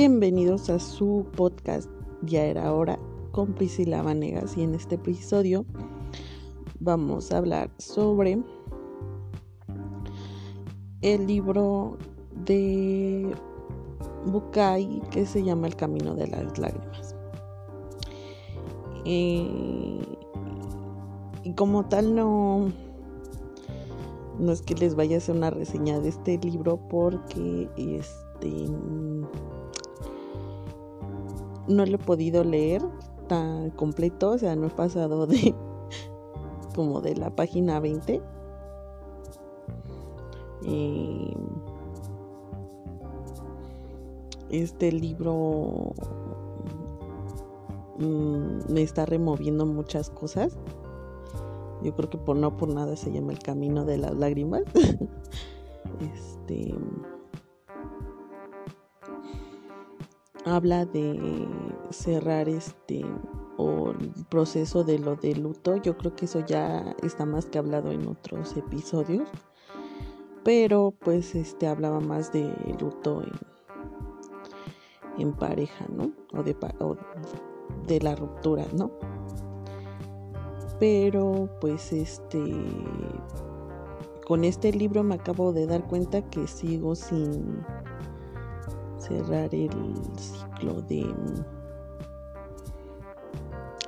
Bienvenidos a su podcast Ya era hora con Priscila Vanegas y en este episodio vamos a hablar sobre el libro de Bukai que se llama El Camino de las Lágrimas. Eh, y como tal no no es que les vaya a hacer una reseña de este libro porque este no lo he podido leer tan completo, o sea, no he pasado de como de la página 20. Eh, este libro mm, me está removiendo muchas cosas. Yo creo que por no por nada se llama El Camino de las Lágrimas. este habla de cerrar este o el proceso de lo de luto. Yo creo que eso ya está más que hablado en otros episodios. Pero pues este hablaba más de luto en, en pareja, ¿no? O de, o de la ruptura, ¿no? Pero pues este con este libro me acabo de dar cuenta que sigo sin cerrar el ciclo de,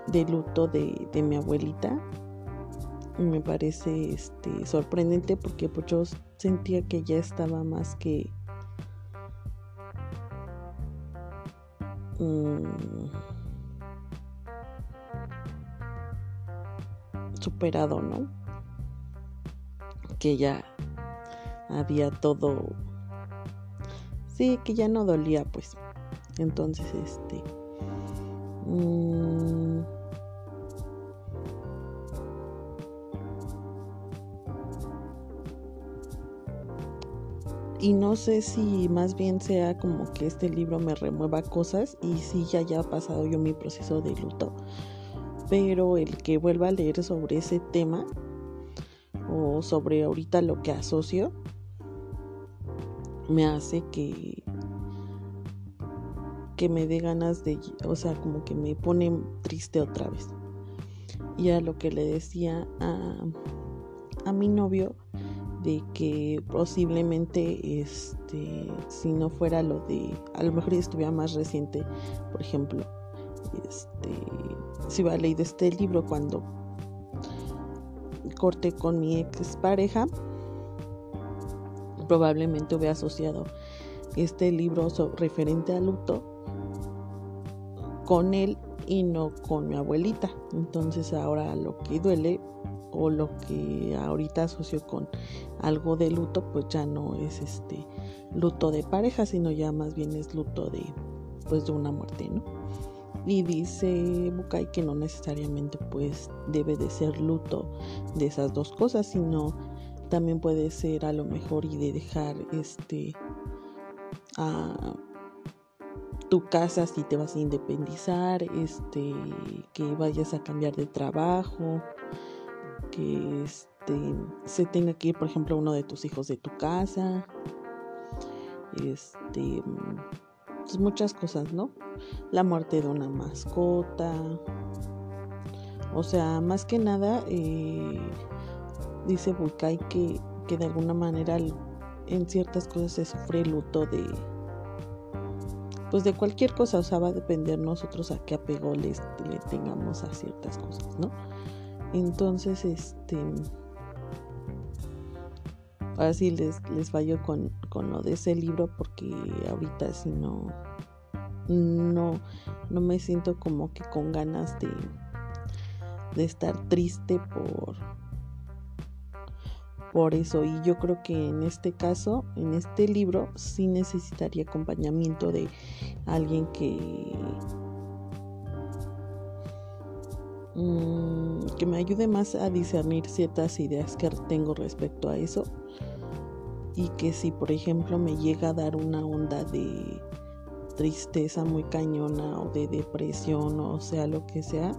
de luto de, mi abuelita. Me parece este, sorprendente porque pues, yo sentía que ya estaba más que mm, superado, ¿no? Que ya había todo sí, que ya no dolía, pues. Entonces, este... Mm, y no sé si más bien sea como que este libro me remueva cosas y si ya haya pasado yo mi proceso de luto, pero el que vuelva a leer sobre ese tema o sobre ahorita lo que asocio, me hace que que me dé ganas de, o sea, como que me pone triste otra vez. Y a lo que le decía a, a mi novio de que posiblemente este si no fuera lo de a lo mejor estuviera más reciente por ejemplo este si hubiera leído este libro cuando corté con mi ex pareja probablemente hubiera asociado este libro referente al luto con él y no con mi abuelita. Entonces ahora lo que duele o lo que ahorita asocio con algo de luto, pues ya no es este luto de pareja, sino ya más bien es luto de pues de una muerte, ¿no? Y dice Bukai que no necesariamente pues debe de ser luto de esas dos cosas, sino también puede ser a lo mejor y de dejar este a tu casa si te vas a independizar, este que vayas a cambiar de trabajo, que este se tenga que ir, por ejemplo, uno de tus hijos de tu casa. Este pues muchas cosas, ¿no? La muerte de una mascota. O sea, más que nada eh, dice Bukai que, que de alguna manera en ciertas cosas se sufre el luto de pues de cualquier cosa, o sea, va a depender nosotros a qué apego le tengamos a ciertas cosas, ¿no? Entonces, este ahora sí les, les fallo con, con lo de ese libro porque ahorita si no no no me siento como que con ganas de de estar triste por por eso y yo creo que en este caso en este libro sí necesitaría acompañamiento de alguien que mm, que me ayude más a discernir ciertas ideas que tengo respecto a eso y que si por ejemplo me llega a dar una onda de tristeza muy cañona o de depresión o sea lo que sea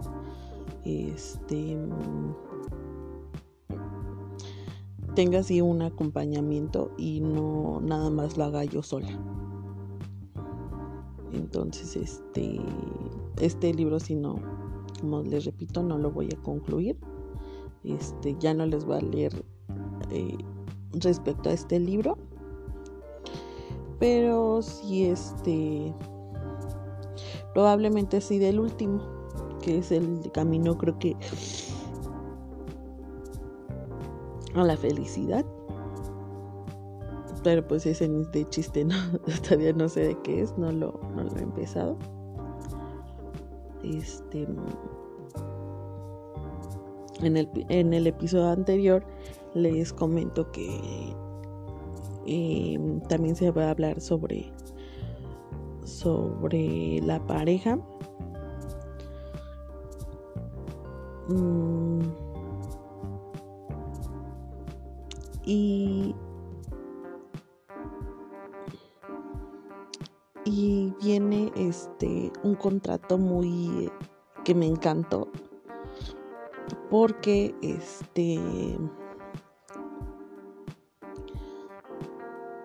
este tenga así un acompañamiento y no nada más lo haga yo sola. Entonces, este, este libro, si no, como les repito, no lo voy a concluir. Este, ya no les voy a leer eh, respecto a este libro. Pero sí, este, probablemente sí del último, que es el camino, creo que a la felicidad. Pero pues ese de chiste no, todavía no sé de qué es, no lo, no lo he empezado. Este en el, en el episodio anterior les comento que em, también se va a hablar sobre sobre la pareja mm, y y viene este un contrato muy que me encantó porque este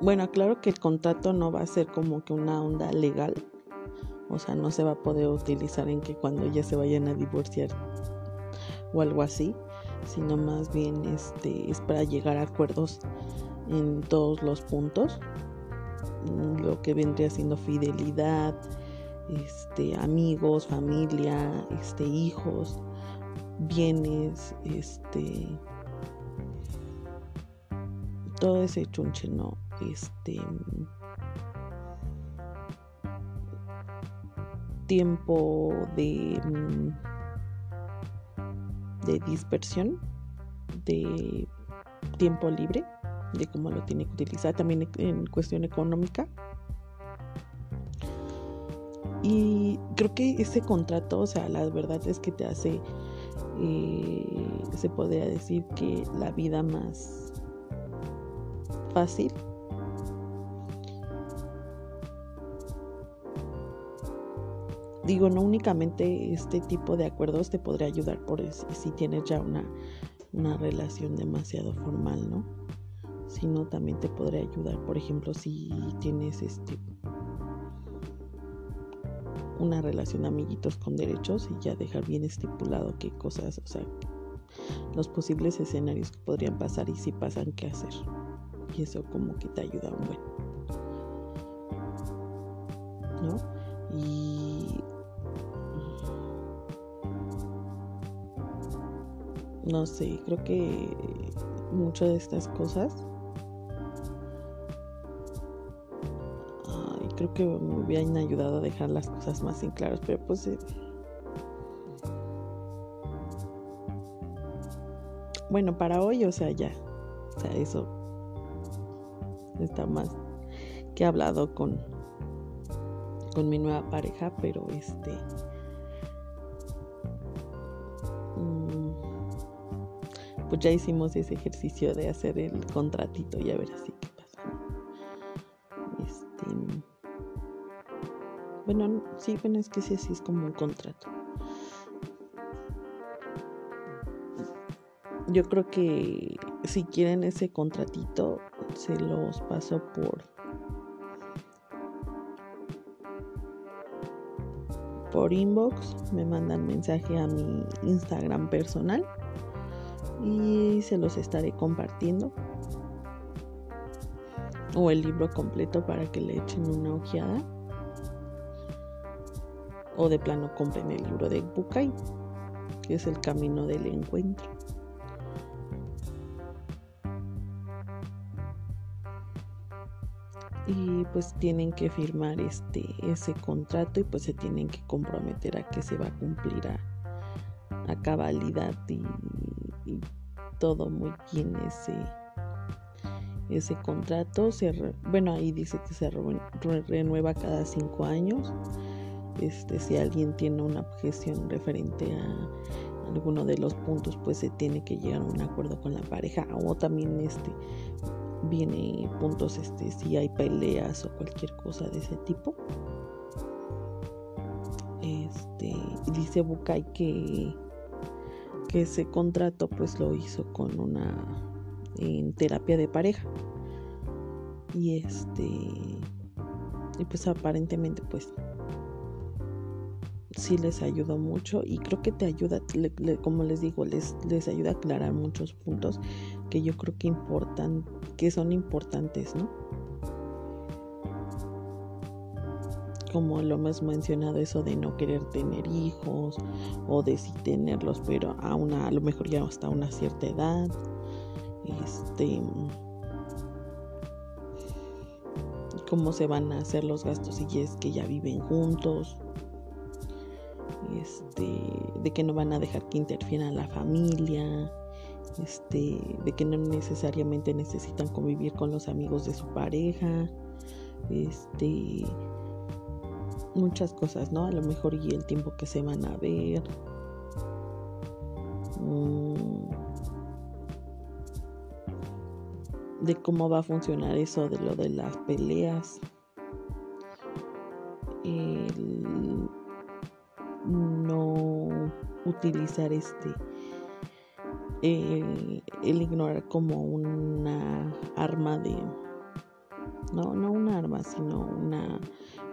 bueno claro que el contrato no va a ser como que una onda legal o sea no se va a poder utilizar en que cuando ya se vayan a divorciar o algo así sino más bien este es para llegar a acuerdos en todos los puntos lo que vendría siendo fidelidad este amigos familia este hijos bienes, este, todo ese chunche, ¿no? Este, tiempo de, de dispersión, de tiempo libre, de cómo lo tiene que utilizar, también en cuestión económica. Y creo que ese contrato, o sea, la verdad es que te hace eh, se podría decir que la vida más fácil. Digo, no únicamente este tipo de acuerdos te podría ayudar por si tienes ya una, una relación demasiado formal, ¿no? Sino también te podría ayudar, por ejemplo, si tienes este una relación de amiguitos con derechos y ya dejar bien estipulado qué cosas, o sea, los posibles escenarios que podrían pasar y si pasan, qué hacer. Y eso como que te ayuda un buen. ¿No? Y... No sé, creo que muchas de estas cosas. Creo que me hubieran ayudado a dejar las cosas más en claras, pero pues eh, bueno, para hoy, o sea, ya, o sea, eso está más que hablado con con mi nueva pareja, pero este pues ya hicimos ese ejercicio de hacer el contratito y a ver así qué pasa. Este bueno, sí, bueno, es que sí, así es como un contrato. Yo creo que si quieren ese contratito, se los paso por por inbox, me mandan mensaje a mi Instagram personal y se los estaré compartiendo. O el libro completo para que le echen una ojeada o de plano compren el libro de Bukai, que es el camino del encuentro. Y pues tienen que firmar este ese contrato y pues se tienen que comprometer a que se va a cumplir a, a cabalidad y, todo muy bien ese ese contrato se bueno ahí dice que se renueva cada cinco años este, si alguien tiene una objeción referente a alguno de los puntos, pues se tiene que llegar a un acuerdo con la pareja. O también este viene puntos este si hay peleas o cualquier cosa de ese tipo. Este dice Bukai que que ese contrato pues lo hizo con una en terapia de pareja. Y este y pues aparentemente pues sí les ayudó mucho y creo que te ayuda, como les digo, les, les ayuda a aclarar muchos puntos que yo creo que importan, que son importantes, ¿no? Como lo hemos mencionado, eso de no querer tener hijos o de sí tenerlos, pero a una, a lo mejor ya hasta una cierta edad. Este cómo se van a hacer los gastos si es que ya viven juntos, este, de que no van a dejar que interfieran la familia, este, de que no necesariamente necesitan convivir con los amigos de su pareja, este, muchas cosas, ¿no? A lo mejor y el tiempo que se van a ver. Mm, de cómo va a funcionar eso de lo de las peleas. El no utilizar este el, ignorar como una arma de no no una arma sino una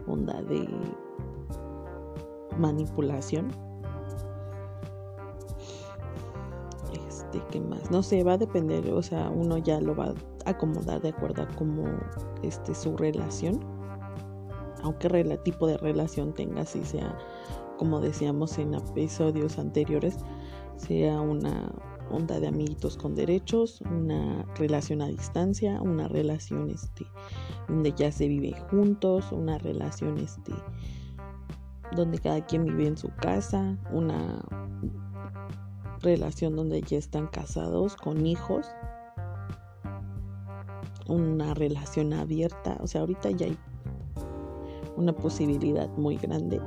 onda de manipulación. Este qué más no sé va a depender o sea uno ya lo va acomodar de acuerdo a cómo este, su relación, aunque el tipo de relación tenga, si sea, como decíamos en episodios anteriores, sea una onda de amiguitos con derechos, una relación a distancia, una relación este, donde ya se vive juntos, una relación este, donde cada quien vive en su casa, una relación donde ya están casados con hijos, una relación abierta. O sea, ahorita ya hay una posibilidad muy grande.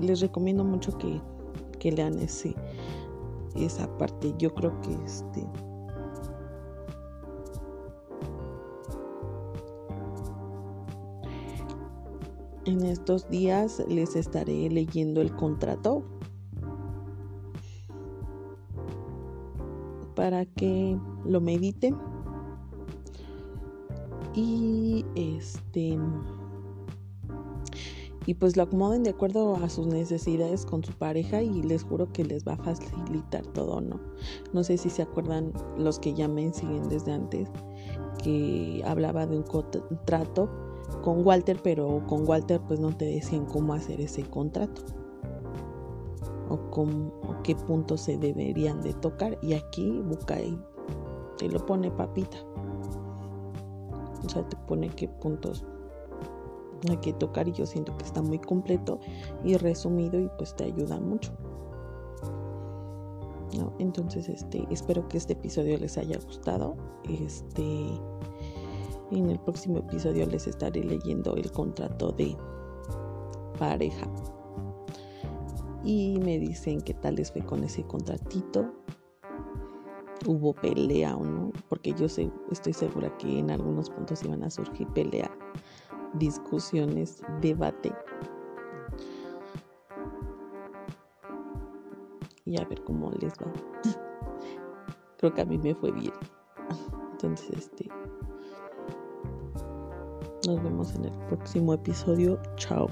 Les recomiendo mucho que, que lean ese, esa parte. Yo creo que este. En estos días les estaré leyendo el contrato para que lo mediten y este y pues lo acomoden de acuerdo a sus necesidades con su pareja y les juro que les va a facilitar todo, ¿no? No sé si se acuerdan los que ya me siguen desde antes que hablaba de un contrato con Walter, pero con Walter pues no te decían cómo hacer ese contrato o, con, qué puntos se deberían de tocar. Y aquí Bukai te lo pone papita. O sea, te pone qué puntos hay que tocar y yo siento que está muy completo y resumido y pues te ayuda mucho. Entonces, este, espero que este episodio les haya gustado. Este, en el próximo episodio les estaré leyendo el contrato de pareja y me dicen qué tal les fue con ese contratito. Hubo pelea o no, porque yo sé, estoy segura que en algunos puntos iban a surgir pelea, discusiones, debate. Y a ver cómo les va. Creo que a mí me fue bien. Entonces, este. Nos vemos en el próximo episodio. Chao.